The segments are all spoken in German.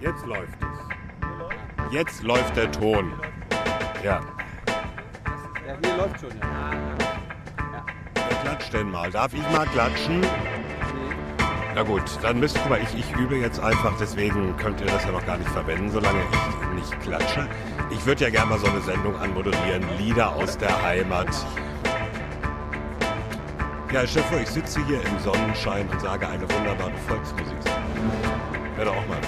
Jetzt läuft es. Jetzt läuft der Ton. Ja. Ja, hier läuft schon, ja. Wer klatscht denn mal? Darf ich mal klatschen? Na gut, dann müsst guck mal, ich, ich übe jetzt einfach, deswegen könnt ihr das ja noch gar nicht verwenden, solange ich nicht klatsche. Ich würde ja gerne mal so eine Sendung anmoderieren, Lieder aus der Heimat. Ja, Chef, ich sitze hier im Sonnenschein und sage eine wunderbare Volksmusik. Wäre doch auch mal.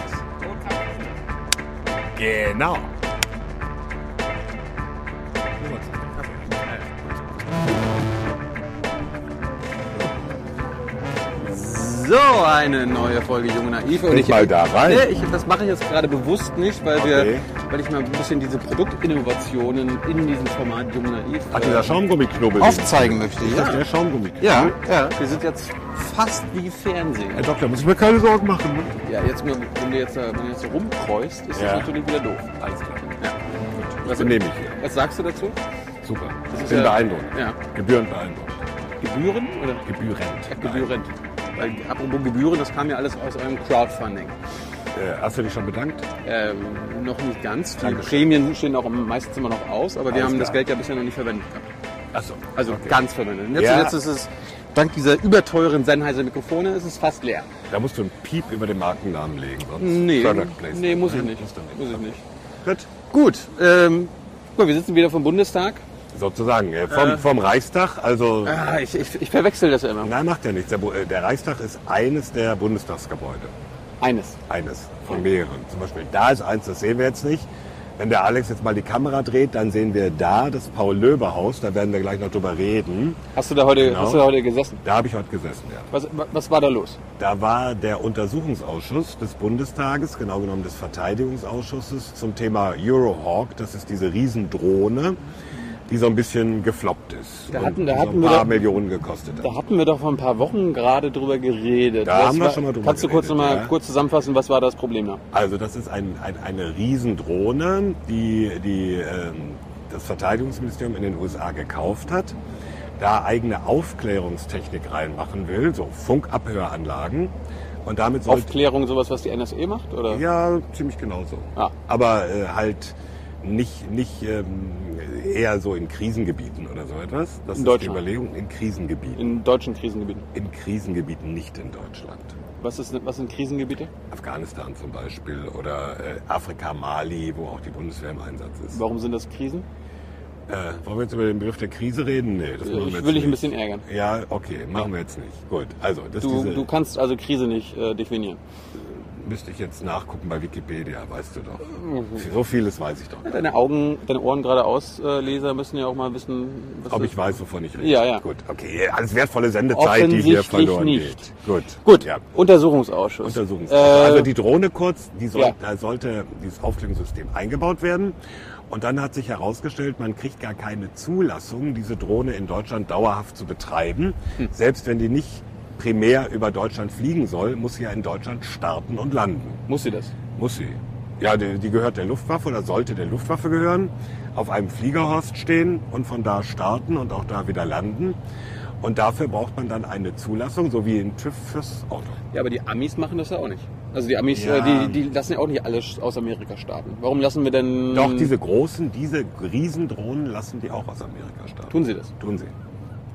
Genau. So, eine neue Folge Junge Naiv. Und Guck mal da rein. Nee, ich, das mache ich jetzt gerade bewusst nicht, weil, wir, Okay. weil ich mal ein bisschen diese Produktinnovationen in diesem Format Junge Naiv Ach, dieser Schaumgummiknubbel. aufzeigen möchte. Das Ja. der Schaumgummi? ja, ja, wir sind jetzt fast wie Fernsehen. Herr Doktor, muss ich mir keine Sorgen machen. ne? Ja, jetzt, wenn du jetzt, äh, wenn du jetzt rumkreust, ist Ja. das natürlich wieder doof. Alles klar. Ja. Was nehme ich? Was sagst du dazu? Super. Das Ich ist bin ja- beeindruckt. Ja. Gebührend beeindruckt. Gebühren oder? Gebührend. Gebührend. Weil, apropos Gebühren, das kam ja alles aus eurem Crowdfunding. Äh, hast du dich schon bedankt? Ähm, noch nicht ganz. Die Dankeschön. Prämien stehen auch meistens immer noch aus, aber wir Alles haben das klar. Geld ja bisher noch nicht verwendet gehabt. Achso. Also Okay. ganz verwendet. Und Jetzt, Ja. jetzt ist es, dank dieser überteuren Sennheiser Mikrofone, ist es fast leer. Da musst du einen Piep über den Markennamen legen. Sonst Nee, nee muss ich Nein, nicht. Muss ich nicht. Gut. Gut, ähm, gut, wir sitzen wieder vom Bundestag. Sozusagen. äh, Vom, vom Reichstag, also. Ah, ich, ich, ich verwechsel das immer. Nein, macht ja nichts. Der, äh, der Reichstag ist eines der Bundestagsgebäude. Eines. Eines von mehreren. Zum Beispiel da ist eins, das sehen wir jetzt nicht. Wenn der Alex jetzt mal die Kamera dreht, dann sehen wir da das Paul-Löbe-Haus. Da werden wir gleich noch drüber reden. Hast du da heute, Genau. hast du da heute gesessen? Da habe ich heute gesessen, ja. Was, was war da los? Da war der Untersuchungsausschuss des Bundestages, genau genommen des Verteidigungsausschusses, zum Thema Eurohawk. Das ist diese Riesendrohne, die so ein bisschen gefloppt ist. Da hatten- da hatten so ein wir paar doch- Millionen gekostet hat. Da hatten wir doch vor ein paar Wochen gerade drüber geredet. Da Was haben wir war, schon mal drüber Kannst du kurz geredet, noch mal ja. kurz zusammenfassen, was war das Problem da? Also das ist ein, ein, eine Riesendrohne, die, die ähm, das Verteidigungsministerium in den USA gekauft hat, da eigene Aufklärungstechnik reinmachen will, so Funkabhöranlagen. Und damit sollte Aufklärung, sowas, was die NSA macht? Oder? Ja, ziemlich genauso. Ah. Aber äh, halt nicht, nicht ähm, eher so in Krisengebieten oder so etwas. Das In ist Deutschland? die Überlegung in Krisengebieten. In deutschen Krisengebieten. In Krisengebieten nicht in Deutschland. Was, ist, was sind Krisengebiete? Afghanistan zum Beispiel oder äh, Afrika, Mali, wo auch die Bundeswehr im Einsatz ist. Warum sind das Krisen? Äh, wollen wir jetzt über den Begriff der Krise reden? Nee, das machen wir Ich jetzt will dich ein bisschen ärgern. Ja, okay, machen wir jetzt nicht. Gut, also das Du, diese, du kannst also Krise nicht äh, definieren. Müsste ich jetzt nachgucken bei Wikipedia, weißt du doch. So vieles weiß ich doch. nicht. Deine Augen, deine Ohren geradeaus, äh, Leser müssen ja auch mal wissen, was Ob ich weiß, wovon ich rede. Ja, ja. Gut, okay, alles wertvolle Sendezeit, die hier verloren nicht. geht. Gut, Gut, Ja. Untersuchungsausschuss. Untersuchungsausschuss. Äh, also die Drohne kurz, die soll, ja. da sollte dieses Aufklärungssystem eingebaut werden. Und dann hat sich herausgestellt, man kriegt gar keine Zulassung, diese Drohne in Deutschland dauerhaft zu betreiben. Hm. Selbst wenn die nicht primär über Deutschland fliegen soll, muss sie ja in Deutschland starten und landen. muss sie das? Muss sie. Ja, die, die gehört der Luftwaffe oder sollte der Luftwaffe gehören, auf einem Fliegerhorst stehen und von da starten und auch da wieder landen. Und dafür braucht man dann eine Zulassung, so wie ein TÜV fürs Auto. Ja, aber die Amis machen das ja auch nicht. Also die Amis, Ja. äh, die, die lassen ja auch nicht alles aus Amerika starten. Warum lassen wir denn... Doch, diese großen, diese Riesendrohnen lassen die auch aus Amerika starten. Tun sie das? Tun sie.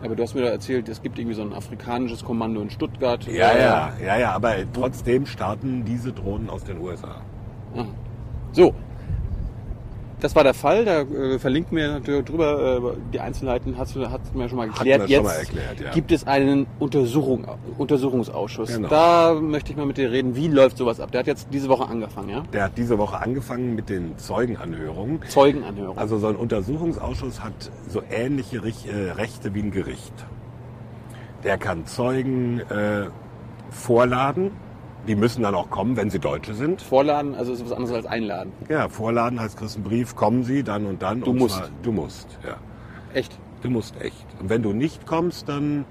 Aber du hast mir da erzählt, es gibt irgendwie so ein afrikanisches Kommando in Stuttgart. Ja, Äh, ja, ja, ja, aber trotzdem starten diese Drohnen aus den USA. aha. So. Das war der Fall, da äh, verlinken wir natürlich drüber äh, die Einzelheiten, hast du, hast du mir schon mal wir Jetzt schon mal erklärt, ja. gibt es einen Untersuchung, Untersuchungsausschuss. Genau. Da möchte ich mal mit dir reden, wie läuft sowas ab? Der hat jetzt diese Woche angefangen, ja? Der hat diese Woche angefangen mit den Zeugenanhörungen. Zeugenanhörung. Also so ein Untersuchungsausschuss hat so ähnliche Rich- äh, Rechte wie ein Gericht. Der kann Zeugen äh, vorladen. Die müssen dann auch kommen, wenn sie Deutsche sind. Vorladen, also ist was anderes als einladen. Ja, vorladen heißt, kriegst einen Brief, kommen sie dann und dann. Du und musst. Zwar, du musst, ja. Echt? Du musst echt. Und wenn du nicht kommst, dann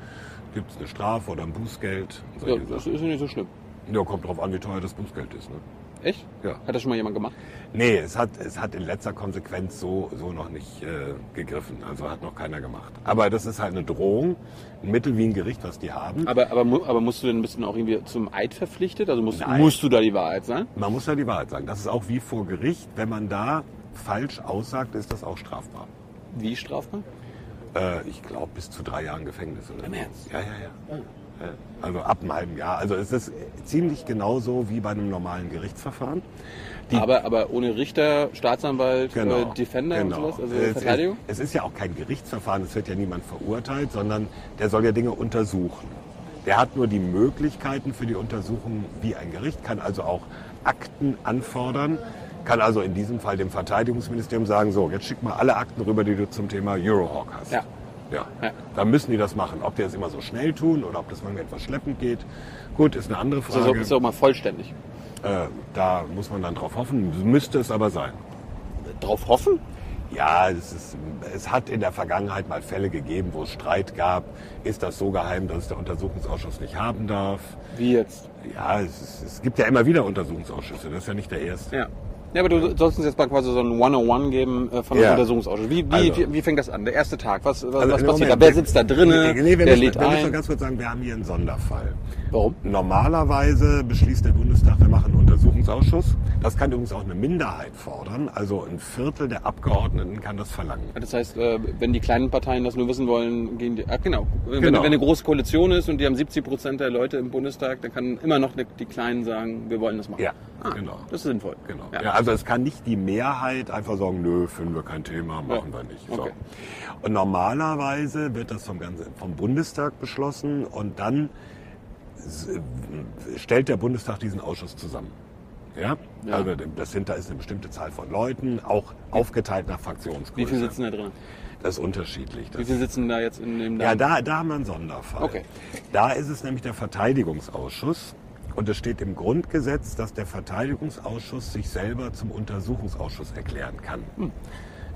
gibt es eine Strafe oder ein Bußgeld. Ja, das ist ja nicht so schlimm. Ja, kommt drauf an, wie teuer das Bußgeld ist. Ne? Echt? Ja. Hat das schon mal jemand gemacht? Nee, es hat, es hat in letzter Konsequenz so, so noch nicht äh, gegriffen. Also hat noch keiner gemacht. Aber das ist halt eine Drohung, ein Mittel wie ein Gericht, was die haben. Aber, aber, aber musst du denn ein bisschen auch irgendwie zum Eid verpflichtet? Also musst, Nein. musst du da die Wahrheit sagen? Man muss ja die Wahrheit sagen. Das ist auch wie vor Gericht. Wenn man da falsch aussagt, ist das auch strafbar. Wie strafbar? Äh, ich glaube bis zu drei Jahren Gefängnis. Oder Im. Ernst? Ja, ja, ja. Äh, Also ab einem halben Jahr. Also es ist ziemlich genauso wie bei einem normalen Gerichtsverfahren. Die- aber, aber ohne Richter, Staatsanwalt, Genau. äh, Defender genau. und sowas? Also es, Verteidigung? Ist, es ist ja auch kein Gerichtsverfahren, es wird ja niemand verurteilt, sondern der soll ja Dinge untersuchen. Der hat nur die Möglichkeiten für die Untersuchung wie ein Gericht, kann also auch Akten anfordern, kann also in diesem Fall dem Verteidigungsministerium sagen, so, jetzt schick mal alle Akten rüber, die du zum Thema Eurohawk hast. Ja. Ja. Ja. Dann müssen die das machen. Ob die das immer so schnell tun oder ob das manchmal etwas schleppend geht, gut, ist eine andere Ist Frage. ist das auch mal vollständig? Äh, da muss man dann drauf hoffen. Müsste es aber sein. Drauf hoffen? Ja, es, ist, es hat in der Vergangenheit mal Fälle gegeben, wo es Streit gab. Ist das so geheim, dass es der Untersuchungsausschuss nicht haben darf? Wie jetzt? Ja, es, ist, es gibt ja immer wieder Untersuchungsausschüsse. Das ist ja nicht der erste. Ja. Ja, aber du sollst uns jetzt mal quasi so ein 101 geben äh, von dem Ja. Untersuchungsausschuss. Wie, wie, Also. wie, wie fängt das an? Der erste Tag. Was, was, Also, was passiert Moment, da? Wer sitzt da drinnen? Nee, nee, wir müssen, lädt wir müssen ganz kurz sagen, wir haben hier einen Sonderfall. Warum? Normalerweise beschließt der Bundestag, wir machen einen Untersuchungsausschuss. Das kann übrigens auch eine Minderheit fordern. Also ein Viertel der Abgeordneten kann das verlangen. Das heißt, äh, wenn die kleinen Parteien das nur wissen wollen, gehen die. Ah, genau. Wenn, Genau. wenn eine große Koalition ist und die haben 70 Prozent der Leute im Bundestag, dann kann immer noch die, Kleinen sagen, wir wollen das machen. Ja, Ah, genau. Das ist sinnvoll. Genau. Ja. Ja. also es kann nicht die Mehrheit einfach sagen, nö, finden wir kein Thema, machen Ja. wir nicht. So. Okay. Und normalerweise wird das vom, ganzen, vom Bundestag beschlossen und dann stellt der Bundestag diesen Ausschuss zusammen. Ja? Ja. Also das sind, da ist eine bestimmte Zahl von Leuten, auch aufgeteilt nach Fraktionsgröße. Wie viele sitzen da drin? Das ist unterschiedlich. Wie Das viele sitzen da jetzt in dem ja, da, da haben wir einen Sonderfall. Okay. Da ist es nämlich der Verteidigungsausschuss. Und es steht im Grundgesetz, dass der Verteidigungsausschuss sich selber zum Untersuchungsausschuss erklären kann. Hm.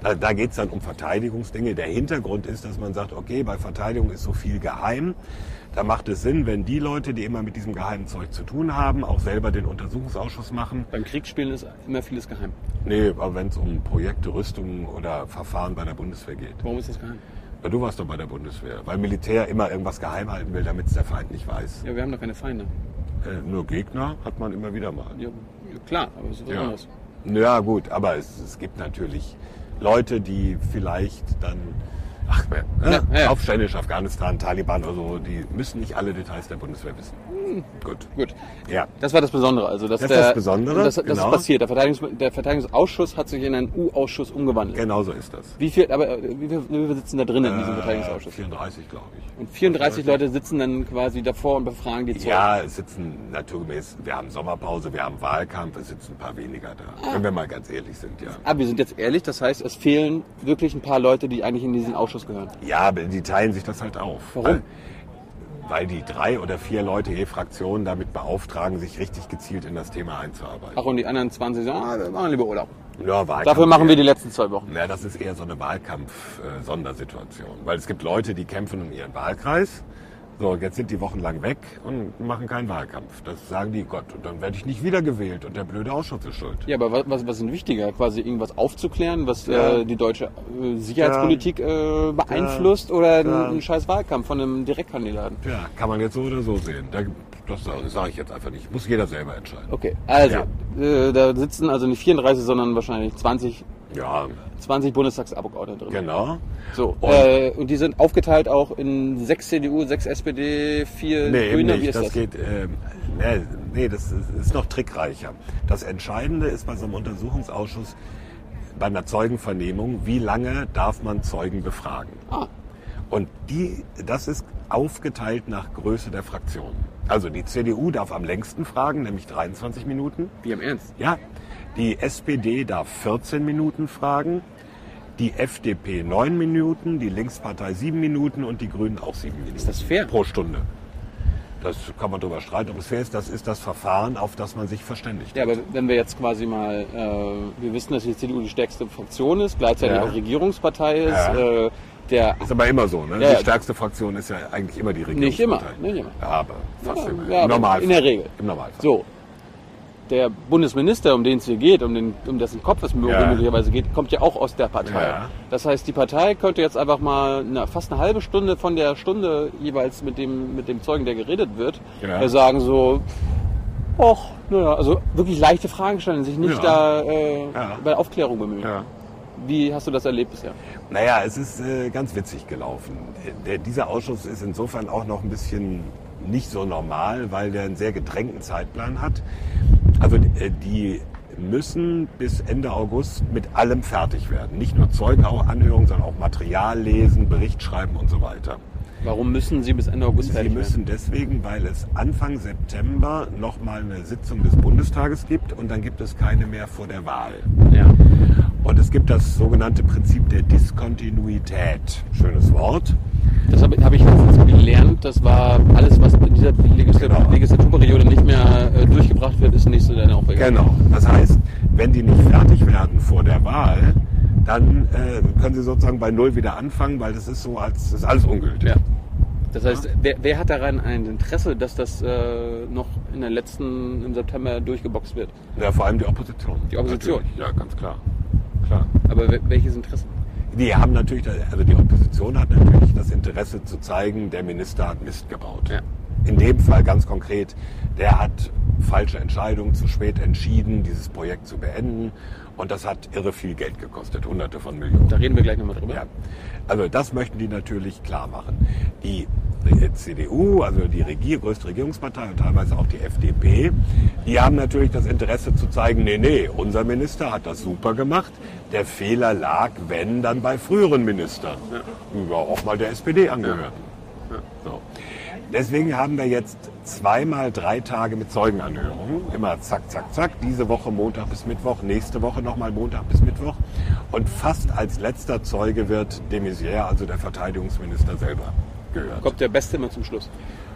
Da, da geht es dann um Verteidigungsdinge. Der Hintergrund ist, dass man sagt, okay, bei Verteidigung ist so viel geheim. Da macht es Sinn, wenn die Leute, die immer mit diesem geheimen Zeug zu tun haben, auch selber den Untersuchungsausschuss machen. Beim Kriegsspielen ist immer vieles geheim. Nee, aber wenn es um Projekte, Rüstungen oder Verfahren bei der Bundeswehr geht. Warum ist das geheim? Ja, du warst doch bei der Bundeswehr, weil Militär immer irgendwas geheim halten will, damit es der Feind nicht weiß. Ja, wir haben doch keine Feinde. Äh, nur Gegner hat man immer wieder mal. Ja, ja klar, aber es ist was Ja. anderes. Ja gut, aber es, es gibt natürlich Leute, die vielleicht dann, ach, äh, Ja, ja. aufständisch, Afghanistan, Taliban oder so, die müssen nicht alle Details der Bundeswehr wissen. Gut. Gut. Ja. Das war das Besondere. Also, dass Das ist der, das Besondere, Das, das genau. ist passiert. Der, Verteidigungs, der Verteidigungsausschuss hat sich in einen U-Ausschuss umgewandelt. Genau so ist das. Wie viel, aber äh, wie viel, wie viel sitzen da drin in diesem Äh, Verteidigungsausschuss? 34, glaube ich. Und 34 Leute sitzen dann quasi davor und befragen die Zeugen. Ja, es sitzen naturgemäß, wir haben Sommerpause, wir haben Wahlkampf, es sitzen ein paar weniger da. Wenn wir mal ganz ehrlich sind, ja. Aber wir sind jetzt ehrlich, das heißt, es fehlen wirklich ein paar Leute, die eigentlich in diesen Ausschuss gehören. Ja, aber die teilen sich das halt auf. Warum? Weil, weil die drei oder vier Leute je Fraktion damit beauftragen, sich richtig gezielt in das Thema einzuarbeiten. Ach, und die anderen 20 sagen, ah, wir machen lieber Urlaub. Ja, Wahlkampf Dafür machen wir eher- die letzten zwei Wochen. Ja, das ist eher so eine Wahlkampf-Sondersituation. Weil es gibt Leute, die kämpfen um ihren Wahlkreis. So, jetzt sind die wochenlang weg und machen keinen Wahlkampf. Das sagen die, Gott, und dann werde ich nicht wiedergewählt und der blöde Ausschuss ist schuld. Ja, aber was, was, was ist denn wichtiger? Quasi irgendwas aufzuklären, was Ja. äh, die deutsche äh, Sicherheitspolitik äh, beeinflusst oder ein, Ja. ein scheiß Wahlkampf von einem Direktkandidaten? Ja, kann man jetzt so oder so sehen. Da, das sage ich jetzt einfach nicht. Muss jeder selber entscheiden. Okay, also, Ja. äh, da sitzen also nicht 34, sondern wahrscheinlich 20, Ja, 20 Bundestagsabgeordnete drin. genau. So, Und- äh, und die sind aufgeteilt auch in sechs CDU, sechs SPD, vier Nee, eben Grüne. Wie nicht. ist Das das? geht, ähm, nee, nee, das ist, ist noch trickreicher. Das Entscheidende ist bei so einem Untersuchungsausschuss, bei einer Zeugenvernehmung, wie lange darf man Zeugen befragen? Ah, Und die, das ist aufgeteilt nach Größe der Fraktion. Also die CDU darf am längsten fragen, nämlich 23 Minuten. wie im Ernst? Ja, die SPD darf 14 Minuten fragen, die FDP 9 Minuten, die Linkspartei 7 Minuten und die Grünen auch 7 Minuten. Ist das fair? Pro Stunde. Das kann man darüber streiten, ob es fair ist. Das ist das Verfahren, auf das man sich verständigt. Ja, aber wenn wir jetzt quasi mal, äh, wir wissen, dass die CDU die stärkste Fraktion ist, gleichzeitig Ja. auch Regierungspartei ist, Ja. äh, der Ist aber immer so, ne? Ja, die stärkste Fraktion ist ja eigentlich immer die Nicht immer, Regierungspartei. nicht immer. Ja, aber fast immer. Im Normalfall. in der Regel. Im Normalfall. So. Der Bundesminister, um den es hier geht, um, den, um dessen Kopf es Ja. möglicherweise geht, kommt ja auch aus der Partei. Ja. Das heißt, die Partei könnte jetzt einfach mal na, fast eine halbe Stunde von der Stunde jeweils mit dem, mit dem Zeugen, der geredet wird, äh, sagen so, och, naja, also wirklich leichte Fragen stellen, sich nicht Ja. da äh, bei Aufklärung bemühen. Wie hast du das erlebt bisher? Naja, es ist äh, ganz witzig gelaufen. Der, dieser Ausschuss ist insofern auch noch ein bisschen nicht so normal, weil der einen sehr gedrängten Zeitplan hat. Also äh, die müssen bis Ende August mit allem fertig werden. Nicht nur Zeugenanhörungen, sondern auch Material lesen, Bericht schreiben und so weiter. Warum müssen Sie bis Ende August Sie fertig müssen deswegen, weil es Anfang September nochmal eine Sitzung des Bundestages gibt und dann gibt es keine mehr vor der Wahl. werden? Ja. Und es gibt das sogenannte Prinzip der Diskontinuität. Schönes Wort. Das habe hab ich letztens gelernt. Das war alles, was in dieser Genau. Legislaturperiode nicht mehr äh, durchgebracht wird, ist nächste deine Aufgabe. Genau. Das heißt, wenn die nicht fertig werden vor der Wahl, dann äh, können sie sozusagen bei Null wieder anfangen, weil das ist so, als das ist alles ungültig. Ja. Das heißt, wer, wer hat daran ein Interesse, dass das äh, noch in der letzten, im September durchgeboxt wird? Ja, vor allem die Opposition. Die Opposition. Natürlich. Ja, ganz klar. Klar. Aber wel- welches Interesse? Die haben natürlich, also die Opposition hat natürlich das Interesse zu zeigen, der Minister hat Mist gebaut. Ja. In dem Fall ganz konkret, der hat falsche Entscheidungen zu spät entschieden, dieses Projekt zu beenden. Und das hat irre viel Geld gekostet, hunderte von Millionen. Da reden wir gleich nochmal drüber. Ja. Also das möchten die natürlich klar machen. Die äh, CDU, also die Regier größte Regierungspartei und teilweise auch die FDP, die haben natürlich das Interesse zu zeigen, nee, nee, unser Minister hat das super gemacht. Der Fehler lag, wenn, dann bei früheren Ministern. Ja, auch mal der SPD angehört. So. Deswegen haben wir jetzt zweimal drei Tage mit Zeugenanhörungen. Immer zack, zack, zack. Diese Woche Montag bis Mittwoch, nächste Woche nochmal Montag bis Mittwoch. Und fast als letzter Zeuge wird de Maizière, also der Verteidigungsminister selber, gehört. Kommt der Beste immer zum Schluss.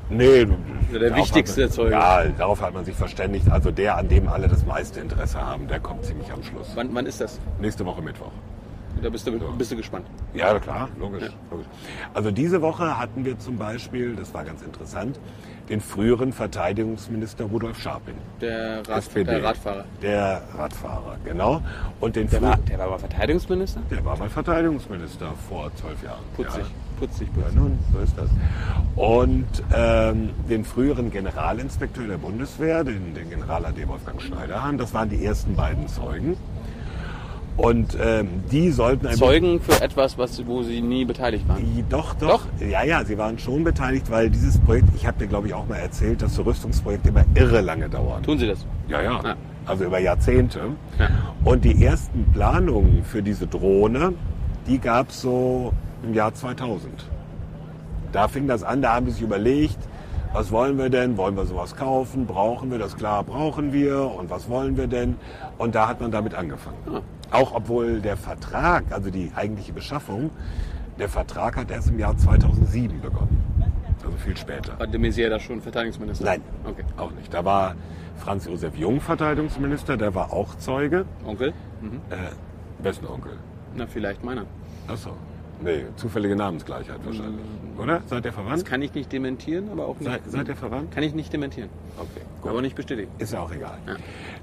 Nee, der darauf wichtigste man, Zeuge. Ja, darauf hat man sich verständigt. Also der, an dem alle das meiste Interesse haben, der kommt ziemlich am Schluss. Wann, wann ist das? Nächste Woche Mittwoch. Da bist du, bist du gespannt. Ja, klar, logisch, logisch. Also diese Woche hatten wir zum Beispiel, das war ganz interessant, den früheren Verteidigungsminister Rudolf Scharping. Der, Rad, SPD. der Radfahrer. Der Radfahrer, genau. Und den Der war, der war aber Verteidigungsminister? der war mal Verteidigungsminister vor zwölf Jahren. Putzig, putzig, Ja. putzig. Ja, nun, so ist das. Und ähm, den früheren Generalinspekteur der Bundeswehr, den, den General AD Wolfgang Schneiderhahn, das waren die ersten beiden Zeugen. Und ähm, die sollten ein Zeugen für etwas, was, wo sie nie beteiligt waren. Die- Doch, doch, Ja, ja, sie waren schon beteiligt, weil dieses Projekt, ich habe dir glaube ich auch mal erzählt, dass so Rüstungsprojekte immer irre lange dauern. Tun sie das? Ja, ja. Ja. Also über Jahrzehnte. Ja. Und die ersten Planungen für diese Drohne, die gab es so im Jahr 2000. Da fing das an, da haben die sich überlegt, was wollen wir denn? Wollen wir sowas kaufen? Brauchen wir das? Klar, brauchen wir. Und was wollen wir denn? Und da hat man damit angefangen. Ah. Auch obwohl der Vertrag, also die eigentliche Beschaffung, der Vertrag hat erst im Jahr 2007 begonnen. Also viel später. War de Maizière da schon Verteidigungsminister? Nein, Okay. auch nicht. Da war Franz Josef Jung Verteidigungsminister, der war auch Zeuge. Onkel? Mhm. Äh, wessen Onkel? Na, vielleicht meiner. Achso. Nee, zufällige Namensgleichheit wahrscheinlich. Oder? Seid ihr Das verwandt? kann ich nicht dementieren, aber auch nicht. Seid, seid ihr verwandt? Kann ich nicht dementieren. Okay, Aber nicht bestätigen. Ist ja auch egal. Ja.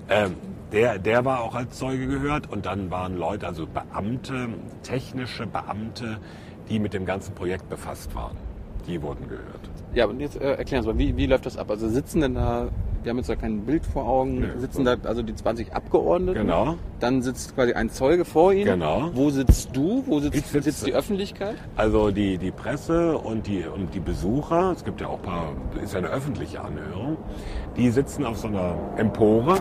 Ähm, der, der war auch als Zeuge gehört und dann waren Leute, also Beamte, technische Beamte, die mit dem ganzen Projekt befasst waren. Die wurden gehört. Ja, und jetzt äh, erklären Sie mal, wie, wie läuft das ab? Also sitzen denn da, wir haben jetzt da kein Bild vor Augen, Nee, sitzen so. da also die 20 Abgeordneten? Genau. Dann sitzt quasi ein Zeuge vor Ihnen. Genau. Wo sitzt du? Wo sitzt, sitze- sitzt die Öffentlichkeit? Also die, die Presse und die, und die Besucher, es gibt ja auch ein paar, ist ja eine öffentliche Anhörung, die sitzen auf so einer Empore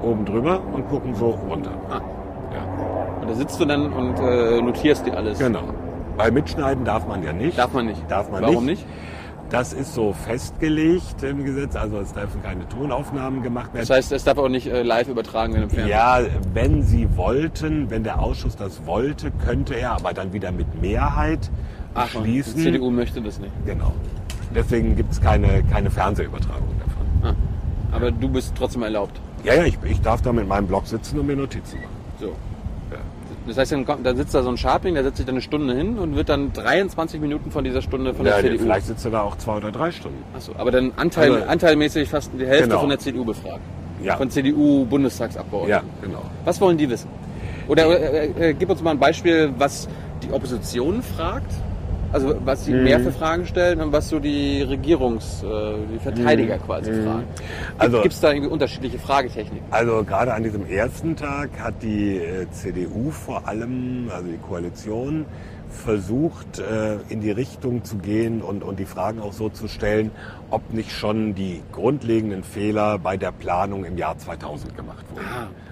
oben drüber und gucken so runter. Ah. Ja, Und da sitzt du dann und äh, notierst dir alles. genau. Bei Mitschneiden darf man ja nicht. Darf man nicht. Darf man Warum nicht. nicht? Das ist so festgelegt im Gesetz, also es dürfen keine Tonaufnahmen gemacht werden. Das heißt, es darf auch nicht äh, live übertragen werden im Fernsehen. Ja, wenn Sie wollten, wenn der Ausschuss das wollte, könnte er aber dann wieder mit Mehrheit Ach, und beschließen. die CDU möchte das nicht. Genau. Deswegen gibt es keine, keine Fernsehübertragung davon. Ah. Aber du bist trotzdem erlaubt. Ja, ja, ich, ich darf da mit meinem Blog sitzen und mir Notizen machen. So. Das heißt, dann, sitzt da so ein Scharping, der setzt sich dann eine Stunde hin und wird dann 23 Minuten von dieser Stunde von der Ja, CDU. vielleicht sitzt du da auch zwei oder drei Stunden. Achso, aber dann Anteil, Also- anteilmäßig fast die Hälfte Genau. von der CDU befragt. Ja. Von CDU-Bundestagsabgeordneten. Ja, genau. Was wollen die wissen? Oder äh, äh, gib uns mal ein Beispiel, was die Opposition fragt. Also was sie Mhm. mehr für Fragen stellen und was so die Regierungs-, äh, die Verteidiger quasi fragen. Mhm. Also- Gibt es da irgendwie unterschiedliche Fragetechniken? Also gerade an diesem ersten Tag hat die äh, CDU vor allem, also die Koalition, versucht äh, in die Richtung zu gehen und, und die Fragen auch so zu stellen, ob nicht schon die grundlegenden Fehler bei der Planung im Jahr 2000 gemacht wurden.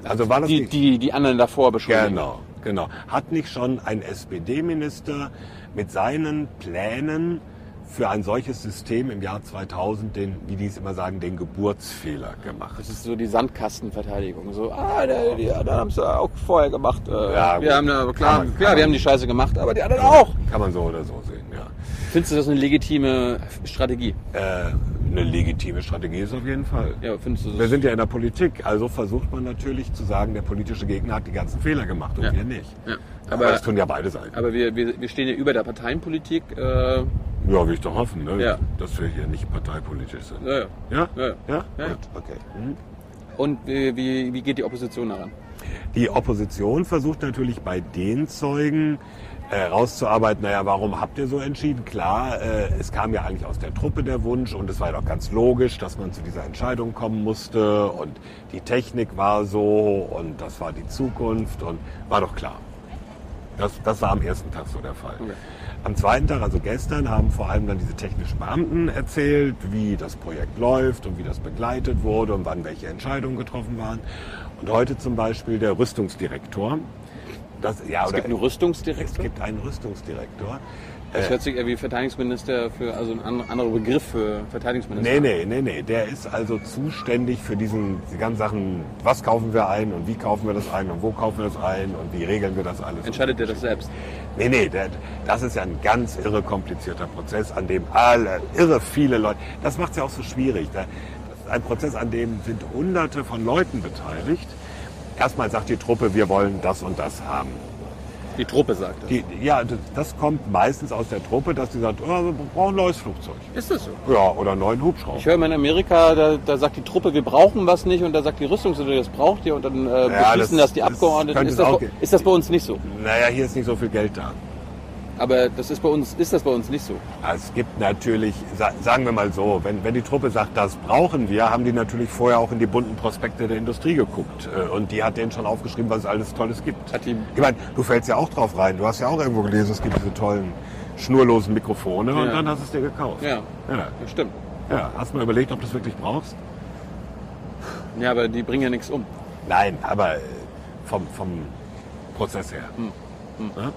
also war das Die, die, die anderen davor beschuldigen. Genau, genau. Hat nicht schon ein SPD-Minister mit seinen Plänen für ein solches System im Jahr 2000 den, wie die es immer sagen, den Geburtsfehler gemacht? Das ist so die Sandkastenverteidigung. So, ah, die anderen haben es ja auch vorher gemacht. Äh, Ja, wir gut. haben da, klar, man- klar, wir haben die Scheiße gemacht, aber die anderen auch. Kann man so oder so sehen, ja. Findest du das eine legitime Strategie? Äh, eine legitime Strategie ist auf jeden Fall. Ja, findest du das? Wir sind ja in der Politik, also versucht man natürlich zu sagen, der politische Gegner hat die ganzen Fehler gemacht und Ja. wir nicht. ja. Aber, aber, das tun ja beide Seiten. aber wir, wir, wir stehen ja über der Parteienpolitik. Äh, ja, will ich doch hoffen, ne? Ja. dass wir hier nicht parteipolitisch sind. ja, ja. Ja? Ja, ja. Ja? Ja, Gut, okay. Mhm. Und wie, wie, wie geht die Opposition daran? Die Opposition versucht natürlich bei den Zeugen äh, rauszuarbeiten, naja, warum habt ihr so entschieden? Klar, äh, es kam ja eigentlich aus der Truppe der Wunsch und es war ja doch ganz logisch, dass man zu dieser Entscheidung kommen musste und die Technik war so und das war die Zukunft und war doch klar. Das, das war am ersten Tag so der Fall. Okay. Am zweiten Tag, also gestern, haben vor allem dann diese technischen Beamten erzählt, wie das Projekt läuft und wie das begleitet wurde und wann welche Entscheidungen getroffen waren. Und heute zum Beispiel der Rüstungsdirektor. Das, ja, Es gibt einen es Rüstungsdirektor. gibt einen Rüstungsdirektor. Das Äh, hört sich eher wie Verteidigungsminister für, also ein an- anderer Begriff für Verteidigungsminister. Nee, nee, nee, nee. Der ist also zuständig für diesen, die ganzen Sachen, was kaufen wir ein und wie kaufen wir das ein und wo kaufen wir das ein und wie regeln wir das alles. Entscheidet der das selbst? Nee, nee, der, das ist ja ein ganz irre komplizierter Prozess, an dem alle, irre viele Leute, das macht es ja auch so schwierig. Da- Das ist ein Prozess, an dem sind hunderte von Leuten beteiligt. Erstmal sagt die Truppe, wir wollen das und das haben. Die Truppe sagt das. Die, ja, das- kommt meistens aus der Truppe, dass die sagt, oh, wir brauchen ein neues Flugzeug. Ist das so? Ja, oder einen neuen Hubschrauber. Ich höre immer in Amerika, da, da sagt die Truppe, wir brauchen was nicht und da sagt die Rüstungsindustrie, das braucht ihr und dann äh, Ja, beschließen das- das, die Abgeordneten. Ist das, auch ist das bei uns nicht so? Naja, hier ist nicht so viel Geld da. Aber das ist bei uns, ist das bei uns nicht so. Es gibt natürlich, sa- sagen wir mal so, wenn, wenn die Truppe sagt, das brauchen wir, haben die natürlich vorher auch in die bunten Prospekte der Industrie geguckt. Äh, Und die hat denen schon aufgeschrieben, was es alles Tolles gibt. Hat die, Ich meine, du fällst ja auch drauf rein. Du hast ja auch irgendwo gelesen, es gibt diese tollen schnurlosen Mikrofone und Ja. dann hast du es dir gekauft. ja, Ja. das stimmt. ja. Hast du mal überlegt, ob du es wirklich brauchst? Ja, aber die bringen ja nichts um. Nein, aber äh, vom, vom Prozess her. Hm. Ja?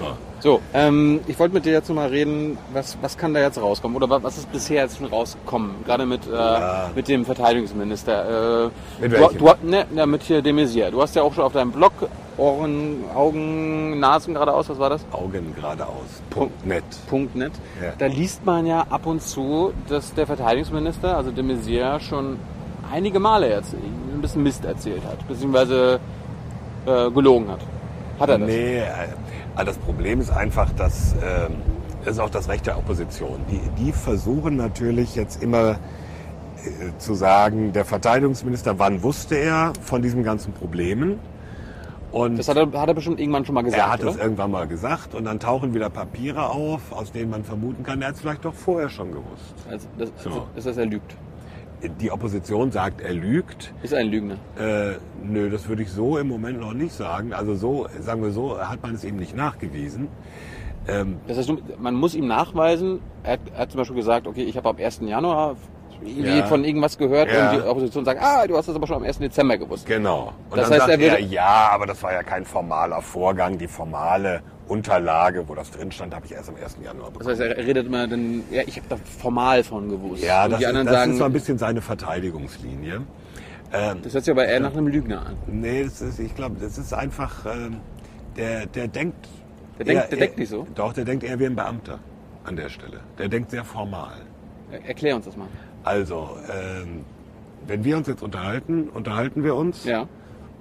So. So, ähm, ich wollte mit dir jetzt mal reden, was, was kann da jetzt rauskommen? Oder wa- was ist bisher jetzt schon rausgekommen? Gerade mit, äh, mit dem Verteidigungsminister. Äh, Mit du, welchem? du, ne, ne, mit hier de Maizière. Du hast ja auch schon auf deinem Blog Ohren, Augen, Nasen geradeaus, was war das? Augen geradeaus. Punkt net. Punkt net. Ja. Da liest man ja ab und zu, dass der Verteidigungsminister, also de Maizière, schon einige Male jetzt ein bisschen Mist erzählt hat, beziehungsweise äh, gelogen hat. Hat er das? Nee, äh, das Problem ist einfach, dass ähm, das ist auch das Recht der Opposition. Die, die versuchen natürlich jetzt immer äh, zu sagen, der Verteidigungsminister, wann wusste er von diesen ganzen Problemen? Und Das hat er, hat er bestimmt irgendwann schon mal gesagt, er hat es irgendwann mal gesagt und dann tauchen wieder Papiere auf, aus denen man vermuten kann, er hat es vielleicht doch vorher schon gewusst. Also, das, So. also, ist das er lügt. Die Opposition sagt, er lügt. Ist ein Lügner. Äh, nö, das würde ich so im Moment noch nicht sagen. Also so, sagen wir so, hat man es ihm nicht nachgewiesen. Ähm, Das heißt, man muss ihm nachweisen, er hat, er hat zum Beispiel gesagt, okay, ich habe am 1. Januar Ja. von irgendwas gehört Ja. und die Opposition sagt, ah, du hast das aber schon am 1. Dezember gewusst. Genau. Und Das dann heißt, sagt er er, würde- ja, aber das war ja kein formaler Vorgang. Die formale Unterlage, wo das drin stand, habe ich erst am 1. Januar Das bekommen. heißt, er redet immer dann, ja, ich habe da formal von gewusst. ja, und das, die anderen ist, das sagen, ist so ein bisschen seine Verteidigungslinie. Ähm, das hört sich aber eher nach einem Lügner an. nee, das ist, ich glaube, das ist einfach, ähm, der, der denkt... Der denkt- eher- der denkt nicht so? Doch, der denkt eher wie ein Beamter an der Stelle. Der denkt sehr formal. Er- Erklär uns das mal. Also, ähm, wenn wir uns jetzt unterhalten, unterhalten wir uns. Ja,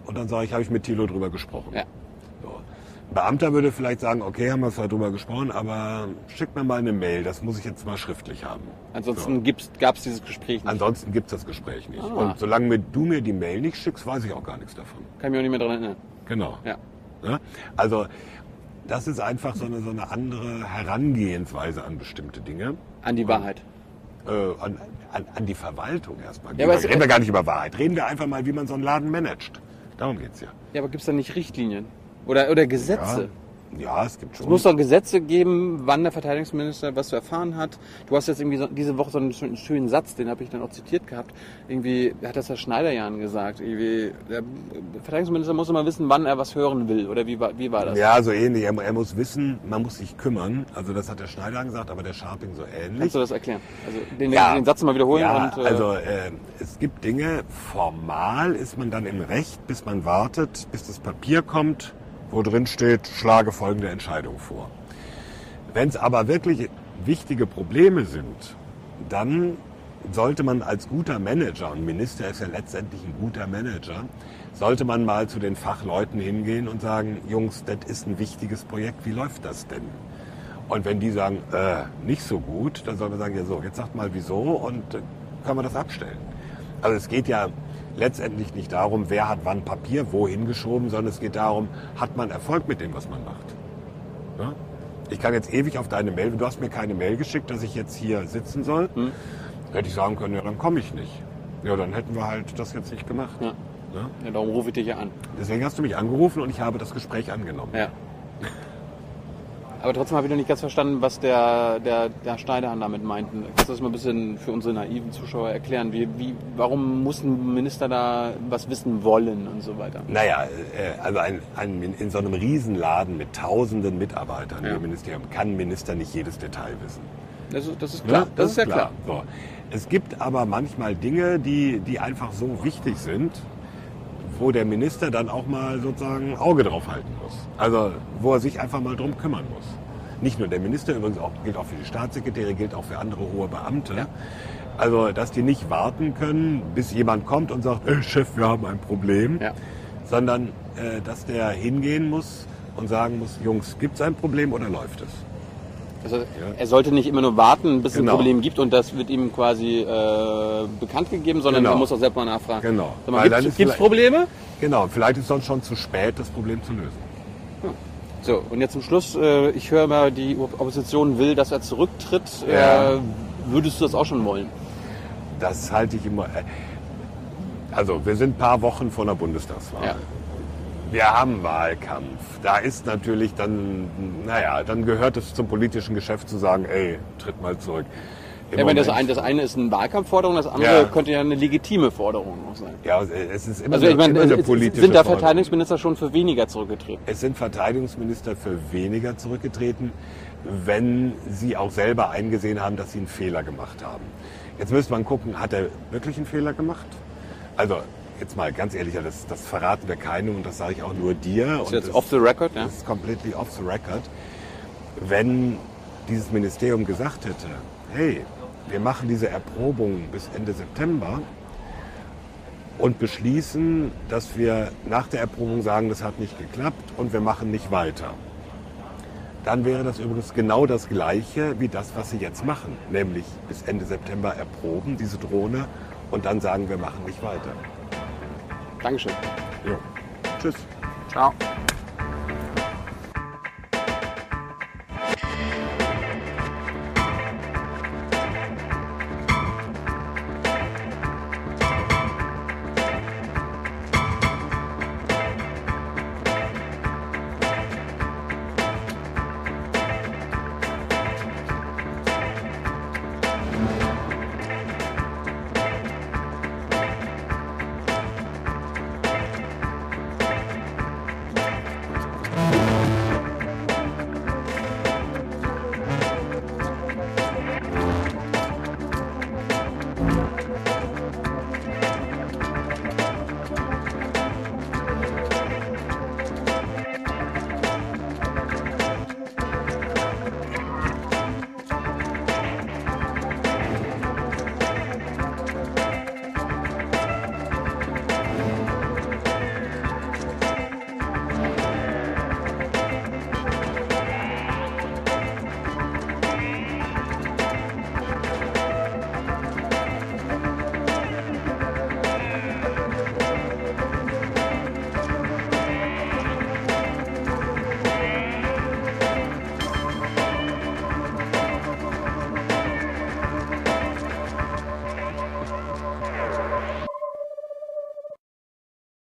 Und dann sage ich, habe ich mit Thilo drüber gesprochen. ja. So. Beamter würde vielleicht sagen, okay, haben wir zwar drüber gesprochen, aber schick mir mal eine Mail, das muss ich jetzt mal schriftlich haben. Ansonsten gab es dieses Gespräch nicht. Ansonsten gibt es das Gespräch nicht. Ah. Und solange mir, du mir die Mail nicht schickst, weiß ich auch gar nichts davon. Kann ich mich auch nicht mehr daran erinnern. Genau. Ja. Ja? Also das ist einfach so eine, so eine andere Herangehensweise an bestimmte Dinge. An die Wahrheit. Äh, an, an, an die Verwaltung erstmal. Ja, es- reden wir gar nicht über Wahrheit. Reden wir einfach mal, wie man so einen Laden managt. Darum geht's ja. Ja, aber gibt es da nicht Richtlinien? Oder, oder Gesetze? Ja, es gibt schon. Es muss doch Gesetze geben, wann der Verteidigungsminister was zu erfahren hat. Du hast jetzt irgendwie so, diese Woche so einen schönen, schönen Satz, den habe ich dann auch zitiert gehabt. Irgendwie hat das Herr Schneiderjan gesagt. Irgendwie, der Verteidigungsminister muss immer wissen, wann er was hören will. Oder wie war, wie war das? ja, so ähnlich. Er, er muss wissen, man muss sich kümmern. Also das hat der Schneider gesagt, aber der Scharping so ähnlich. Kannst du das erklären? Also den, Ja. den Satz mal wiederholen. Ja, und, äh, also äh, es gibt Dinge, formal ist man dann im Recht, bis man wartet, bis das Papier kommt, wo drin steht, schlage folgende Entscheidung vor. Wenn es aber wirklich wichtige Probleme sind, dann sollte man als guter Manager, und Minister ist ja letztendlich ein guter Manager, sollte man mal zu den Fachleuten hingehen und sagen, Jungs, das ist ein wichtiges Projekt, wie läuft das denn? Und wenn die sagen, äh, nicht so gut, dann soll man sagen, ja so, jetzt sagt mal wieso und äh, können wir das abstellen. Also es geht ja letztendlich nicht darum, wer hat wann Papier wohin geschoben, sondern es geht darum, hat man Erfolg mit dem, was man macht. Ja? Ich kann jetzt ewig auf deine Mail, du hast mir keine Mail geschickt, dass ich jetzt hier sitzen soll. Hm. Hätte ich sagen können, ja, dann komme ich nicht. Ja, dann hätten wir halt das jetzt nicht gemacht. Ja. Ja? ja, darum rufe ich dich ja an. Deswegen hast du mich angerufen und ich habe das Gespräch angenommen. Ja. Aber trotzdem habe ich noch nicht ganz verstanden, was der, der, der Schneiderhahn damit meinten. Kannst du das mal ein bisschen für unsere naiven Zuschauer erklären? Wie, wie, warum muss ein Minister da was wissen wollen und so weiter? Naja, äh, also ein, ein, in so einem Riesenladen mit tausenden Mitarbeitern Ja. im Ministerium kann ein Minister nicht jedes Detail wissen. Das ist, das ist klar. Ne? Das, ist ja klar. So. Es gibt aber manchmal Dinge, die, die einfach so wichtig sind, wo der Minister dann auch mal sozusagen ein Auge drauf halten muss. Also wo er sich einfach mal drum kümmern muss. Nicht nur der Minister, übrigens auch, gilt auch für die Staatssekretäre, gilt auch für andere hohe Beamte. Ja. Also, dass die nicht warten können, bis jemand kommt und sagt, äh, Chef, wir haben ein Problem, Ja. sondern äh, dass der hingehen muss und sagen muss, Jungs, gibt es ein Problem oder läuft es? Also, Er sollte nicht immer nur warten, bis es Genau. ein Problem gibt und das wird ihm quasi äh, bekannt gegeben, sondern Genau. er muss auch selbst mal nachfragen. Genau. Dann Gibt es Probleme? Genau, vielleicht ist sonst schon zu spät, das Problem zu lösen. So, und jetzt zum Schluss, äh, ich höre mal, die Opposition will, dass er zurücktritt. Ja. Äh, würdest du das auch schon wollen? Das halte ich immer. äh, Also, wir sind ein paar Wochen vor der Bundestagswahl. Ja. Wir haben Wahlkampf. Da ist natürlich dann, naja, dann gehört es zum politischen Geschäft zu sagen, ey, tritt mal zurück. Im Ja, meine, das, eine, das eine ist eine Wahlkampfforderung, das andere Ja. könnte ja eine legitime Forderung auch sein. Ja, es ist immer, Also ich eine, immer meine, es- politische sind da. Verteidigungsminister schon für weniger zurückgetreten? Es sind Verteidigungsminister für weniger zurückgetreten, wenn sie auch selber eingesehen haben, dass sie einen Fehler gemacht haben. Jetzt müsste man gucken, hat er wirklich einen Fehler gemacht? Also jetzt mal ganz ehrlich, das, das verraten wir keinem und das sage ich auch nur dir. Ist jetzt off the record, ja? Das ist completely off the record. Wenn dieses Ministerium gesagt hätte, hey, wir machen diese Erprobung bis Ende September und beschließen, dass wir nach der Erprobung sagen, das hat nicht geklappt und wir machen nicht weiter. Dann wäre das übrigens genau das Gleiche wie das, was sie jetzt machen. Nämlich bis Ende September erproben, diese Drohne, und dann sagen, wir machen nicht weiter. Dankeschön. Jo. Tschüss. Ciao.